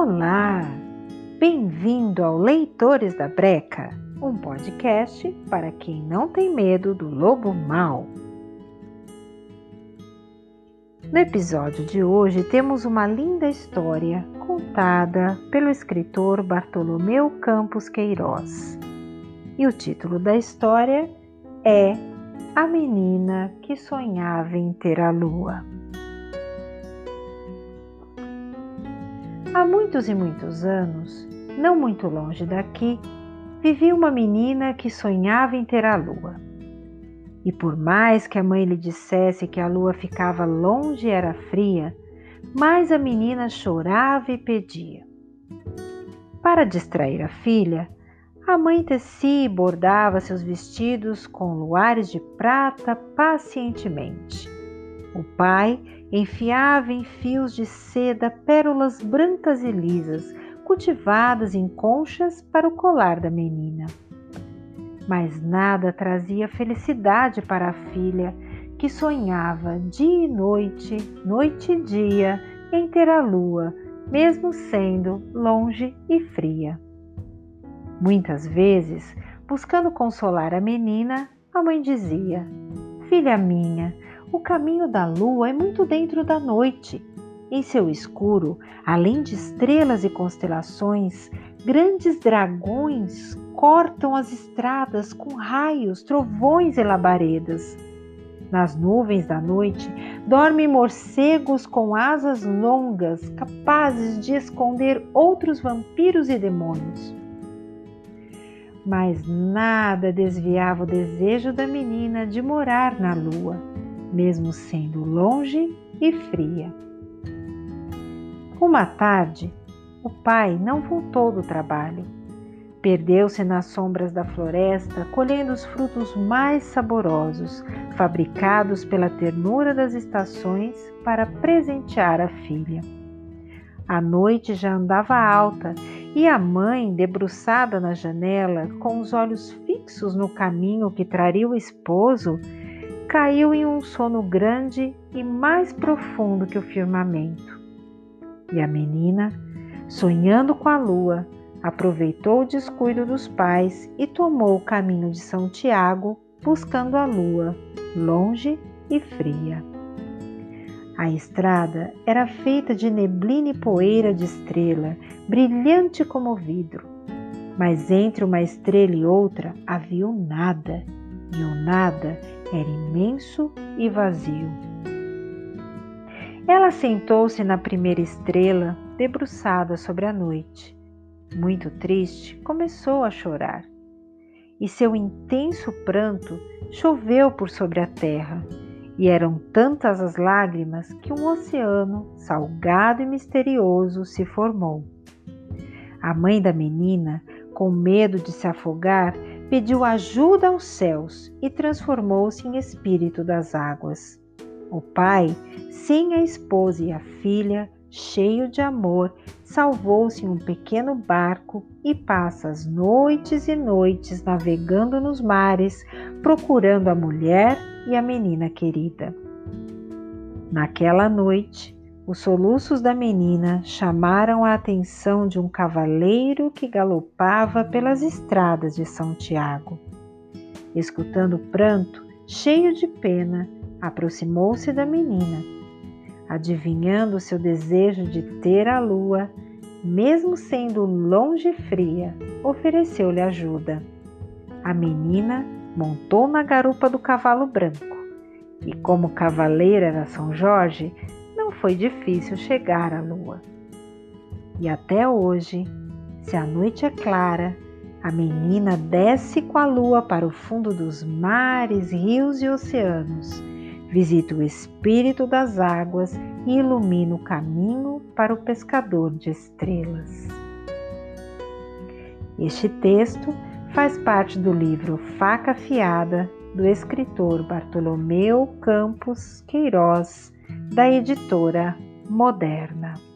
Olá! Bem-vindo ao Leitores da Breca, um podcast para quem não tem medo do lobo mau. No episódio de hoje temos uma linda história contada pelo escritor Bartolomeu Campos Queiroz. E o título da história é A Menina que Sonhava em Ter a Lua. Há muitos e muitos anos, não muito longe daqui, vivia uma menina que sonhava em ter a lua. E por mais que a mãe lhe dissesse que a lua ficava longe e era fria, mais a menina chorava e pedia. Para distrair a filha, a mãe tecia e bordava seus vestidos com luares de prata pacientemente. O pai enfiava em fios de seda pérolas brancas e lisas, cultivadas em conchas para o colar da menina. Mas nada trazia felicidade para a filha, que sonhava dia e noite, noite e dia, em ter a lua, mesmo sendo longe e fria. Muitas vezes, buscando consolar a menina, a mãe dizia: Filha minha, o caminho da lua é muito dentro da noite. Em seu escuro, além de estrelas e constelações, grandes dragões cortam as estradas com raios, trovões e labaredas. Nas nuvens da noite dormem morcegos com asas longas, capazes de esconder outros vampiros e demônios. Mas nada desviava o desejo da menina de morar na lua mesmo sendo longe e fria. Uma tarde, o pai não voltou do trabalho. Perdeu-se nas sombras da floresta, colhendo os frutos mais saborosos, fabricados pela ternura das estações para presentear a filha. A noite já andava alta e a mãe, debruçada na janela, com os olhos fixos no caminho que traria o esposo, caiu em um sono grande e mais profundo que o firmamento. E a menina, sonhando com a lua, aproveitou o descuido dos pais e tomou o caminho de São Tiago, buscando a lua, longe e fria. A estrada era feita de neblina e poeira de estrela, brilhante como vidro. Mas entre uma estrela e outra havia o nada, e o nada era imenso e vazio. Ela sentou-se na primeira estrela, debruçada sobre a noite. Muito triste, começou a chorar. E seu intenso pranto choveu por sobre a terra, e eram tantas as lágrimas que um oceano salgado e misterioso se formou. A mãe da menina, com medo de se afogar, pediu ajuda aos céus e transformou-se em espírito das águas. O pai, sem a esposa e a filha, cheio de amor, salvou-se em um pequeno barco e passa as noites e noites navegando nos mares, procurando a mulher e a menina querida. Naquela noite, os soluços da menina chamaram a atenção de um cavaleiro que galopava pelas estradas de São Tiago. Escutando o pranto, cheio de pena, aproximou-se da menina. Adivinhando seu desejo de ter a lua, mesmo sendo longe e fria, ofereceu-lhe ajuda. A menina montou na garupa do cavalo branco e, como cavaleiro era São Jorge, foi difícil chegar à lua. E até hoje, se a noite é clara, a menina desce com a lua para o fundo dos mares, rios e oceanos, visita o espírito das águas e ilumina o caminho para o pescador de estrelas. Este texto faz parte do livro Faca Afiada do escritor Bartolomeu Campos Queiroz da editora Moderna.